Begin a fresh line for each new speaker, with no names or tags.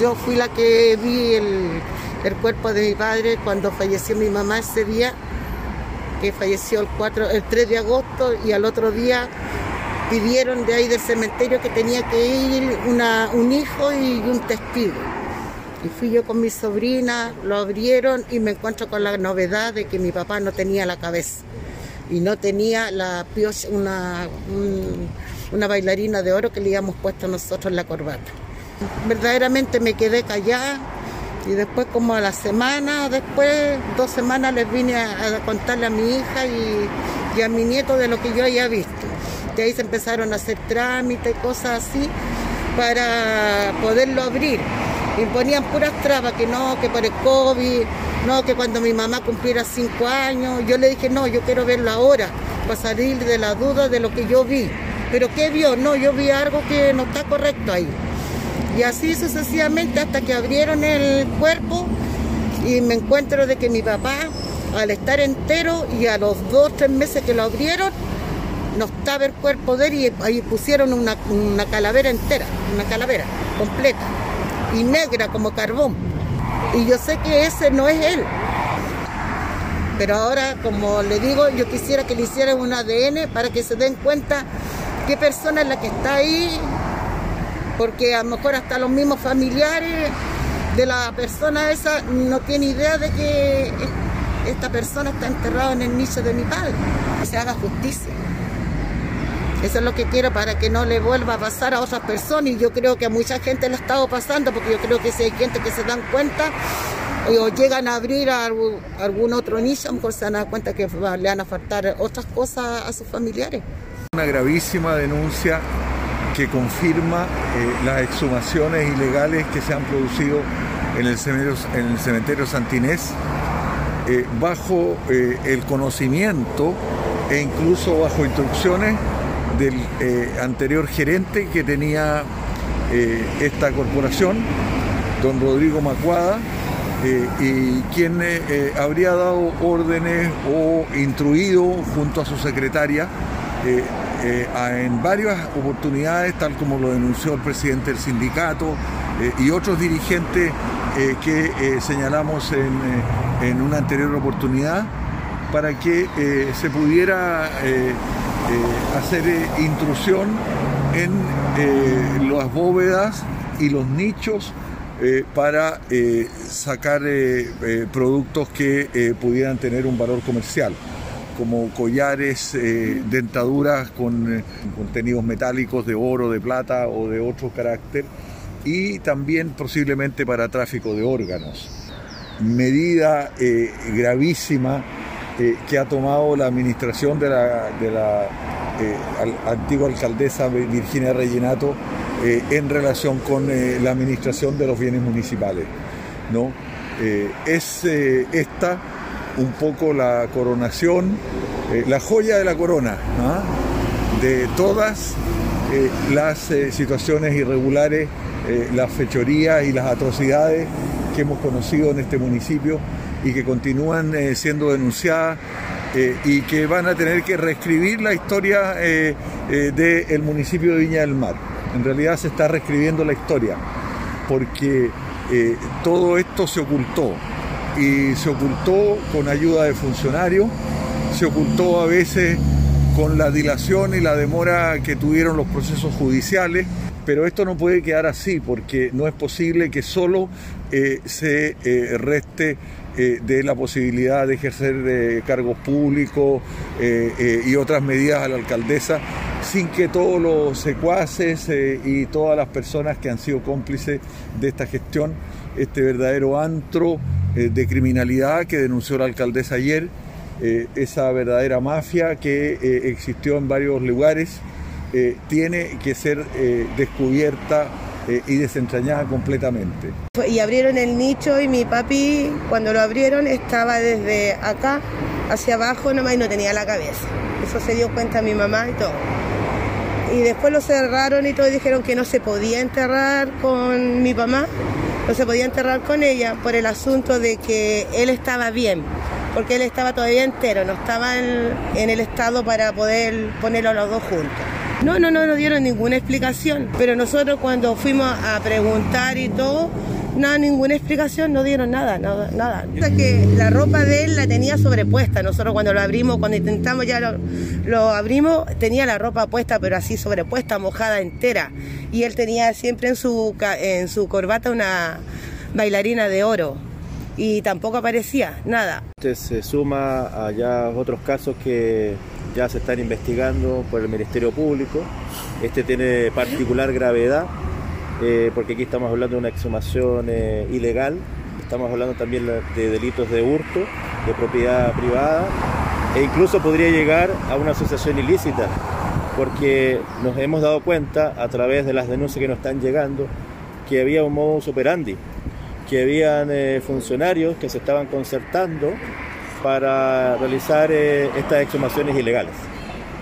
yo fui la que vi el, el cuerpo de mi padre cuando falleció mi mamá ese día, que falleció el, 4, el 3 de agosto y al otro día pidieron de ahí del cementerio que tenía que ir un hijo y un testigo. Y fui yo con mi sobrina, lo abrieron y me encuentro con la novedad de que mi papá no tenía la cabeza y no tenía la una, un- una bailarina de oro que le habíamos puesto nosotros en la corbata. Verdaderamente me quedé callada y después como a la semana, después dos semanas les vine a, contarle a mi hija y, y a mi nieto de lo que yo había visto. De ahí se empezaron a hacer trámites, cosas así, para poderlo abrir. Y ponían puras trabas, que no, que por el COVID, no, que cuando mi mamá cumpliera cinco años. Yo le dije, no, yo quiero verlo ahora, para salir de la duda de lo que yo vi. Pero ¿qué vio? No, yo vi algo que no está correcto ahí. Y así sucesivamente hasta que abrieron el cuerpo y me encuentro de que mi papá, al estar entero y a los dos, tres meses que lo abrieron, no estaba el cuerpo de él y ahí pusieron una, una calavera entera, una calavera completa y negra como carbón. Y yo sé que ese no es él. Pero ahora, como le digo, yo quisiera que le hicieran un ADN para que se den cuenta qué persona es la que está ahí, porque a lo mejor hasta los mismos familiares de la persona esa no tiene idea de que esta persona está enterrada en el nicho de mi padre. Que se haga justicia. Eso es lo que quiero para que no le vuelva a pasar a otras personas y yo creo que a mucha gente le ha estado pasando porque yo creo que si hay gente que se dan cuenta o llegan a abrir algún, otro nicho, a lo mejor se van a cuenta que le van a faltar otras cosas a sus familiares.
Una gravísima denuncia que confirma eh, las exhumaciones ilegales que se han producido en el cementerio, en Santinés eh, bajo eh, el conocimiento e incluso bajo instrucciones del anterior gerente que tenía esta corporación, don Rodrigo Macuada, y quien habría dado órdenes o instruido junto a su secretaria eh, en varias oportunidades, tal como lo denunció el presidente del sindicato eh, y otros dirigentes eh, que señalamos en, en una anterior oportunidad, para que se pudiera hacer intrusión en las bóvedas y los nichos para sacar productos que pudieran tener un valor comercial, como collares, eh, dentaduras con eh, contenidos metálicos de oro, de plata o de otro carácter, y también posiblemente para tráfico de órganos. Medida eh, gravísima que ha tomado la administración de la, antigua alcaldesa Virginia Rellenato eh, en relación con la administración de los bienes municipales. ¿no? Es esta un poco la coronación, eh, la joya de la corona de todas eh, las eh, situaciones irregulares, las fechorías y las atrocidades que hemos conocido en este municipio y que continúan siendo denunciadas y que van a tener que reescribir la historia del municipio de Viña del Mar. En realidad se está reescribiendo la historia porque todo esto se ocultó y se ocultó con ayuda de funcionarios, se ocultó a veces con la dilación y la demora que tuvieron los procesos judiciales, pero esto no puede quedar así porque no es posible que solo eh, se eh, reste eh, de la posibilidad de ejercer cargos públicos y otras medidas a la alcaldesa sin que todos los secuaces y todas las personas que han sido cómplices de esta gestión, este verdadero antro de criminalidad que denunció la alcaldesa ayer, eh, esa verdadera mafia que eh, existió en varios lugares, eh, tiene que ser eh, descubierta eh, y desentrañada completamente.
Y abrieron el nicho y mi papi, cuando lo abrieron, estaba desde acá hacia abajo nomás y no tenía la cabeza. Eso se dio cuenta mi mamá y todo. Y después lo cerraron y todo dijeron que no se podía enterrar con mi mamá, no se podía enterrar con ella por el asunto de que él estaba bien, porque él estaba todavía entero, no estaba en, el estado para poder ponerlo a los dos juntos. No, no, no nos dieron ninguna explicación, pero nosotros cuando fuimos a preguntar y todo, no, ninguna explicación, no dieron nada, nada, nada. que la ropa de él la tenía sobrepuesta. Nosotros cuando lo abrimos, cuando intentamos ya lo, lo, abrimos, tenía la ropa puesta, pero así sobrepuesta, mojada entera. Y él tenía siempre en su, en su corbata una bailarina de oro. Y tampoco aparecía, nada.
Este se suma a ya otros casos que ya se están investigando por el Ministerio Público. Este tiene particular gravedad eh, porque aquí estamos hablando de una exhumación eh, ilegal, estamos hablando también de delitos de hurto, de propiedad privada, e incluso podría llegar a una asociación ilícita, porque nos hemos dado cuenta a través de las denuncias que nos están llegando que había un modus operandi, que habían eh, funcionarios que se estaban concertando para realizar estas exhumaciones ilegales.